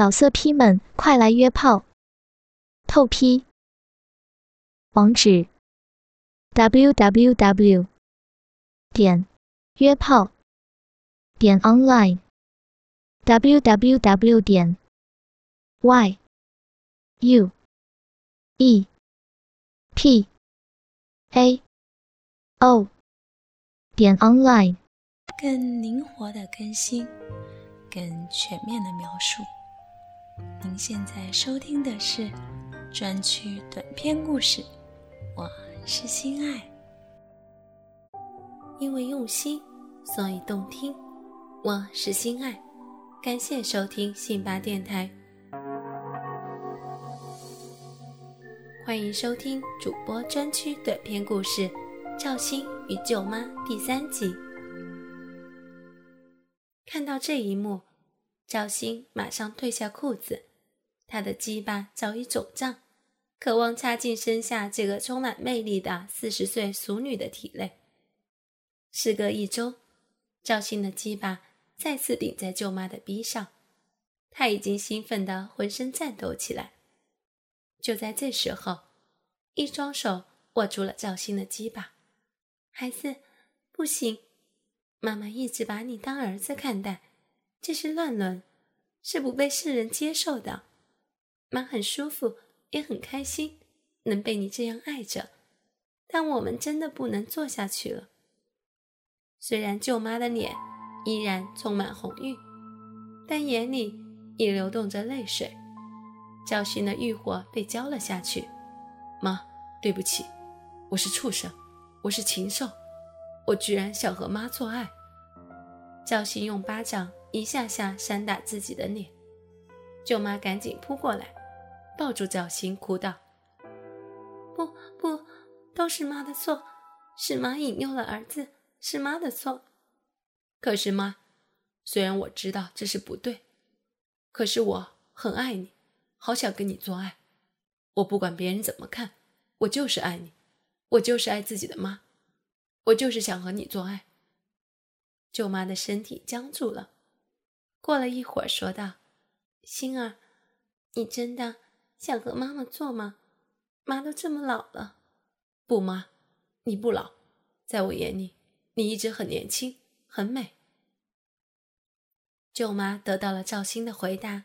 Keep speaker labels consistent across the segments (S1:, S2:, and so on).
S1: 老色批们，快来约炮！透批。网址：w w w 点约炮点 online w w w 点 y u e p a o 点 online。
S2: 更灵活的更新，更全面的描述。您现在收听的是专区短篇故事，我是心爱。因为用心，所以动听。我是心爱，感谢收听信巴电台，欢迎收听主播专区短篇故事《赵鑫与舅妈》第三集。看到这一幕，赵鑫马上褪下裤子，他的鸡巴早已肿胀，渴望插进身下这个充满魅力的四十岁俗女的体内。时隔一周，赵鑫的鸡巴再次顶在舅妈的逼上，他已经兴奋得浑身颤抖起来。就在这时候，一双手握住了赵鑫的鸡巴。孩子，不行，妈妈一直把你当儿子看待，这是乱伦，是不被世人接受的。妈很舒服，也很开心，能被你这样爱着，但我们真的不能做下去了。虽然舅妈的脸依然充满红晕，但眼里也流动着泪水。赵鑫的欲火被浇了下去。
S3: 妈，对不起，我是畜生，我是禽兽，我居然想和妈做爱。
S2: 赵鑫用巴掌一下下扇打自己的脸，舅妈赶紧扑过来，抱住赵鑫，哭道：“不不，都是妈的错，是妈引诱了儿子。”是妈的错，
S3: 可是妈，虽然我知道这是不对，可是我很爱你，好想跟你做爱。我不管别人怎么看，我就是爱你，我就是爱自己的妈，我就是想和你做爱。
S2: 舅妈的身体僵住了，过了一会儿说道：“星儿，你真的想和妈妈做吗？妈都这么老了。”
S3: 不，妈，你不老，在我眼里。你一直很年轻，很美。
S2: 舅妈得到了赵鑫的回答，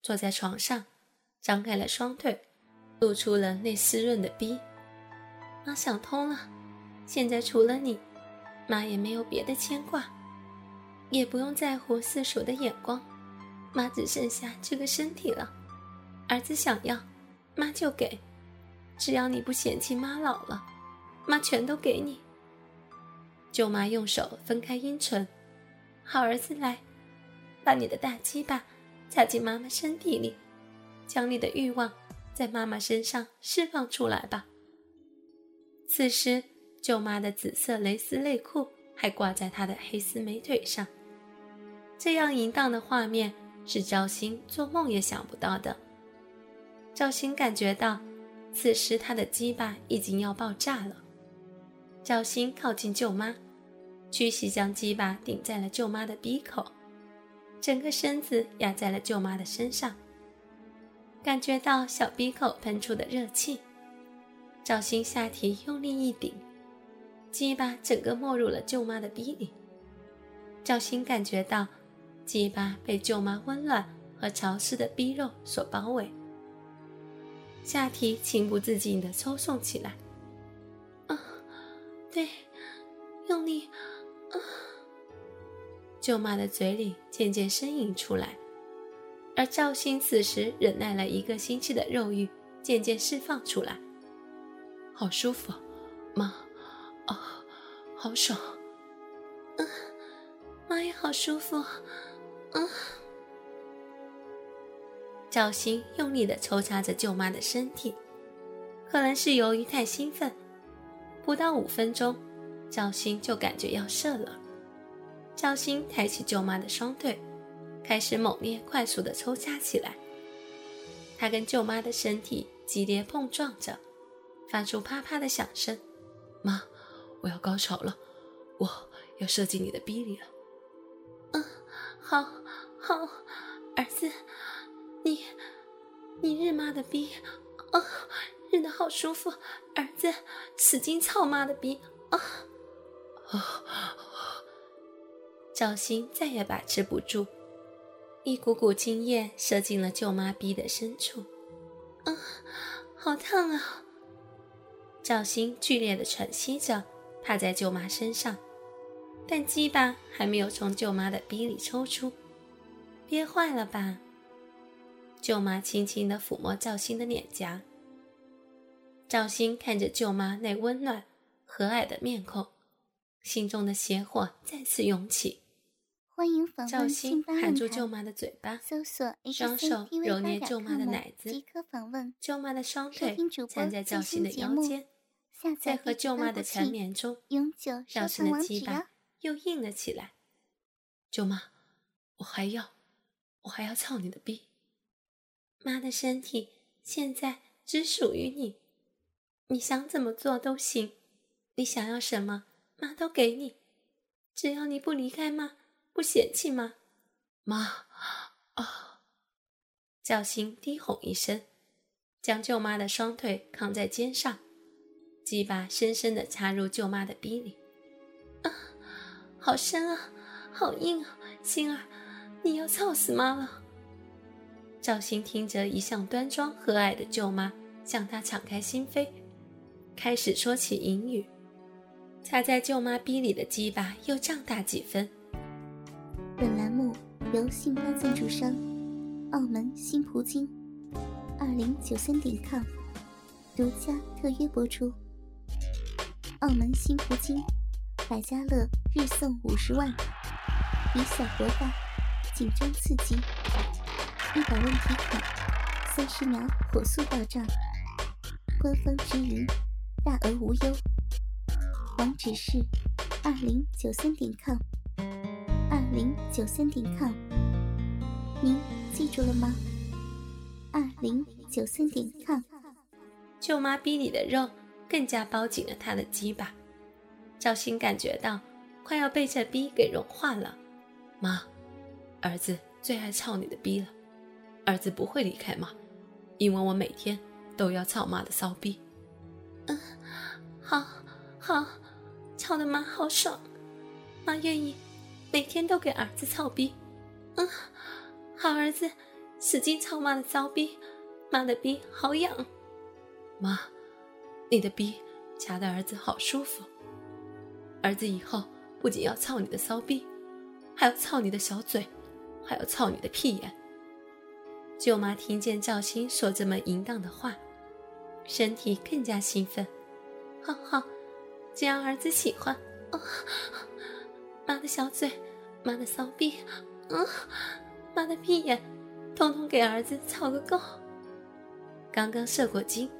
S2: 坐在床上，张开了双腿，露出了那湿润的逼。妈想通了，现在除了你，妈也没有别的牵挂，也不用在乎四叔的眼光。妈只剩下这个身体了，儿子想要，妈就给，只要你不嫌弃妈老了，妈全都给你。舅妈用手分开阴唇，好儿子来，把你的大鸡巴插进妈妈身体里，将你的欲望在妈妈身上释放出来吧。此时，舅妈的紫色蕾丝内裤还挂在她的黑丝美腿上，这样淫荡的画面是赵鑫做梦也想不到的。赵鑫感觉到，此时他的鸡巴已经要爆炸了。赵鑫靠近舅妈，屈膝将鸡巴顶在了舅妈的鼻口，整个身子压在了舅妈的身上，感觉到小鼻口喷出的热气。赵鑫下体用力一顶，鸡巴整个没入了舅妈的鼻里。赵鑫感觉到鸡巴被舅妈温暖和潮湿的逼肉所包围，下体情不自禁的抽送起来。啊对，用力啊！舅妈的嘴里渐渐呻吟出来，而赵鑫此时忍耐了一个星期的肉欲渐渐释放出来，
S3: 好舒服，妈，啊，好爽，
S2: 嗯，妈也好舒服，嗯。赵鑫用力的抽插着舅妈的身体，可能是由于太兴奋。不到五分钟，赵鑫就感觉要射了。赵鑫抬起舅妈的双腿，开始猛烈、快速的抽插起来。他跟舅妈的身体激烈碰撞着，发出啪啪的响声。
S3: 妈，我要高潮了，我要射进你的逼里了。
S2: 嗯，好，好，儿子，你，你日妈的逼！啊，日的好舒服，儿子，使劲操妈的逼！啊啊！赵鑫再也把持不住，一股股精液射进了舅妈逼的深处。啊，好烫啊！赵鑫剧烈的喘息着，趴在舅妈身上，但鸡巴还没有从舅妈的逼里抽出，憋坏了吧？舅妈轻轻地抚摸赵鑫的脸颊。赵鑫看着舅妈那温暖和蔼的面孔，心中的邪火再次涌起。
S4: 欢迎访
S2: 赵鑫含住舅妈的嘴巴，双手揉捏舅妈的奶子，舅妈的双腿缠在赵鑫的腰间，在和舅妈的缠绵中，赵鑫的鸡巴又硬了起来。舅妈，我还要，我还要操你的逼。妈的身体现在只属于你，你想怎么做都行，你想要什么，妈都给你，只要你不离开妈，不嫌弃妈。妈，啊！赵鑫低吼一声，将舅妈的双腿扛在肩上，鸡巴深深地插入舅妈的逼里。啊，好深啊，好硬啊，心儿，你要操死妈了。赵鑫听着一向端庄和蔼的舅妈向他敞开心扉，开始说起淫语。插在舅妈逼里的鸡巴又胀大几分。
S4: 本栏目由信发赞助商澳门新葡京二零九三点 com 独家特约播出。澳门新葡京百家乐日送五十万，以小博大，紧张刺激。一百问提款，三十秒火速到账，官方直营，大额无忧。网址是二零九三点 com，二零九三点 com，您记住了吗？二零九三点 com。
S2: 舅妈逼里的肉更加包紧了他的鸡巴，赵鑫感觉到快要被这逼给融化了。妈，儿子最爱操你的逼了。儿子不会离开妈，因为我每天都要操妈的骚逼。嗯，好，好，操的妈好爽，妈愿意每天都给儿子操逼。嗯，好儿子，使劲操妈的骚逼，妈的逼好痒。妈，你的逼夹的儿子好舒服。儿子以后不仅要操你的骚逼，还要操你的小嘴，还要操你的屁眼。舅妈听见赵鑫说这么淫荡的话，身体更加兴奋。好好，只要儿子喜欢，哦，妈的小嘴，妈的骚逼，嗯，妈的屁眼，通通给儿子操个够。刚刚射过精，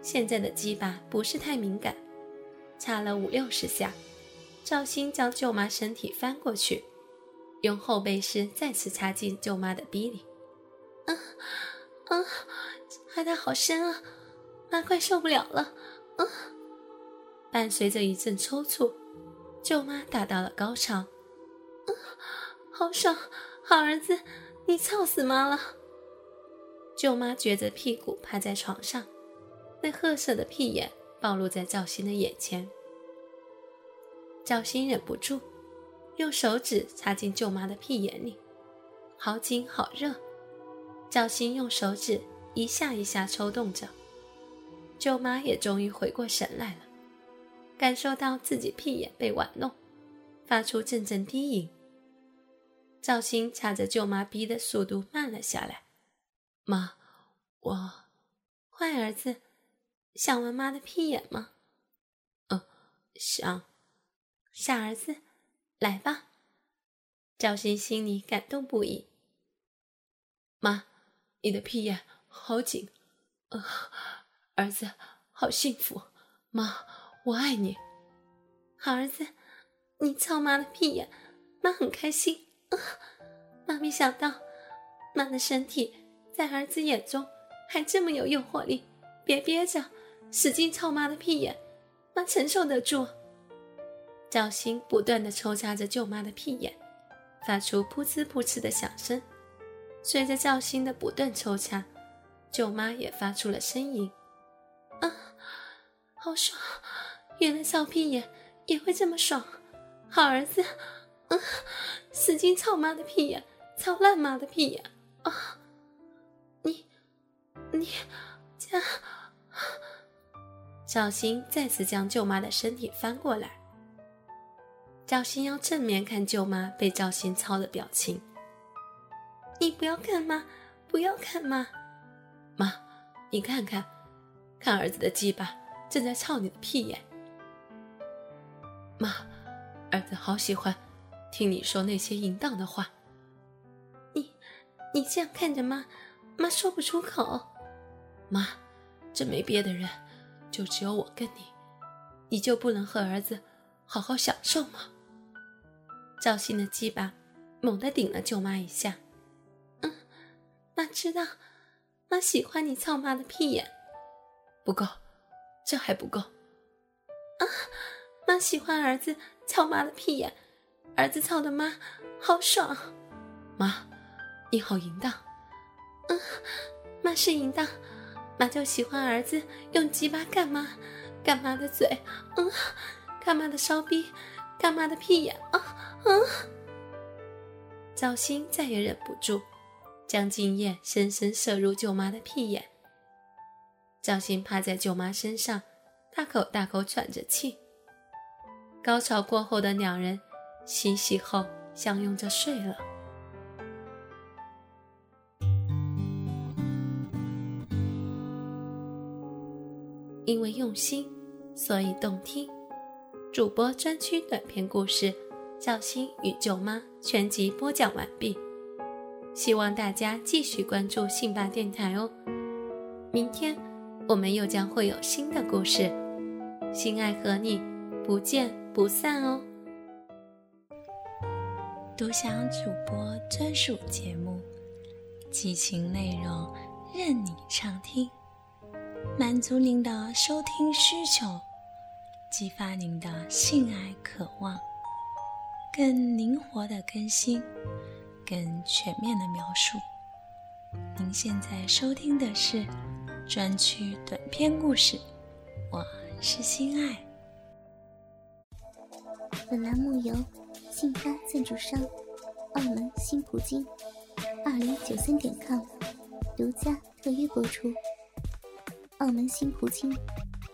S2: 现在的鸡巴不是太敏感，插了五六十下，赵鑫将舅妈身体翻过去，用后背式再次插进舅妈的逼里。啊啊！插的好深啊，妈快受不了了！啊！伴随着一阵抽搐，舅妈达到了高潮。啊，好爽！好儿子，你操死妈了！舅妈撅着屁股趴在床上，那褐色的屁眼暴露在赵鑫的眼前。赵鑫忍不住，用手指插进舅妈的屁眼里，好紧好热。赵鑫用手指一下一下抽动着，舅妈也终于回过神来了，感受到自己屁眼被玩弄，发出阵阵低吟。赵鑫掐着舅妈逼的速度慢了下来。妈，我，坏儿子，想玩妈的屁眼吗？嗯，想。傻儿子，来吧。赵鑫心里感动不已。妈。你的屁眼好紧，呃，儿子好幸福，妈，我爱你，好儿子，你操妈的屁眼，妈很开心，啊，妈没想到，妈的身体在儿子眼中还这么有诱惑力，别憋着，使劲操妈的屁眼，妈承受得住。赵鑫不断的抽插着舅妈的屁眼，发出噗呲噗呲的响声。随着赵鑫的不断抽插，舅妈也发出了呻吟：“啊，好爽！原来操屁眼也会这么爽！好儿子，啊，使劲操妈的屁眼，操烂妈的屁眼！啊，你，你，家……”赵鑫再次将舅妈的身体翻过来。赵鑫要正面看舅妈被赵鑫操的表情。你不要看妈，不要看妈，妈，你看看，看儿子的鸡巴正在操你的屁眼。妈，儿子好喜欢听你说那些淫荡的话。你，你这样看着妈，妈说不出口。妈，这没别的人。就只有我跟你，你就不能和儿子好好享受吗？赵鑫的鸡巴猛地顶了舅妈一下。妈知道，妈喜欢你操妈的屁眼。不够，这还不够。啊，妈喜欢儿子操妈的屁眼，儿子操的妈好爽。妈，你好淫荡。嗯，妈是淫荡。妈就喜欢儿子用鸡巴干妈，干妈的嘴，嗯，干妈的骚逼，干妈的屁眼，啊啊！赵鑫再也忍不住，将精液深深射入舅妈的屁眼。赵鑫趴在舅妈身上，大口大口喘着气。高潮过后的两人，洗洗后相拥着睡了。因为用心，所以动听。主播专区短篇故事《赵鑫与舅妈》全集播讲完毕，希望大家继续关注信吧电台哦。明天我们又将会有新的故事，心爱和你不见不散哦。
S5: 独享主播专属节目，激情内容任你畅听。满足您的收听需求，激发您的性爱渴望，更灵活的更新，更全面的描述。您现在收听的是专区短篇故事，我是心爱。
S4: 本栏目由信发赞助商澳门新葡京二零九三点 com 独家特约播出。澳门新葡京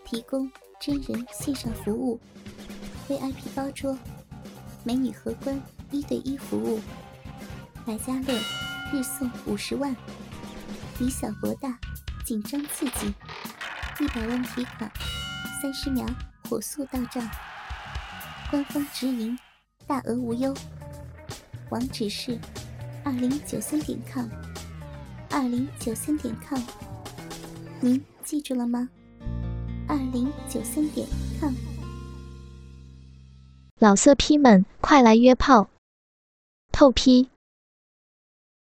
S4: 提供真人线上服务，VIP 包桌，美女荷官一对一服务，百家乐日送五十万，以小博大，紧张刺激，一百万提款，三十秒火速到账，官方直营，大额无忧，网址是二零九三点 com，二零九三点 com，您。记住了吗？二零九三点 com，
S1: 老色批们快来约炮！透批。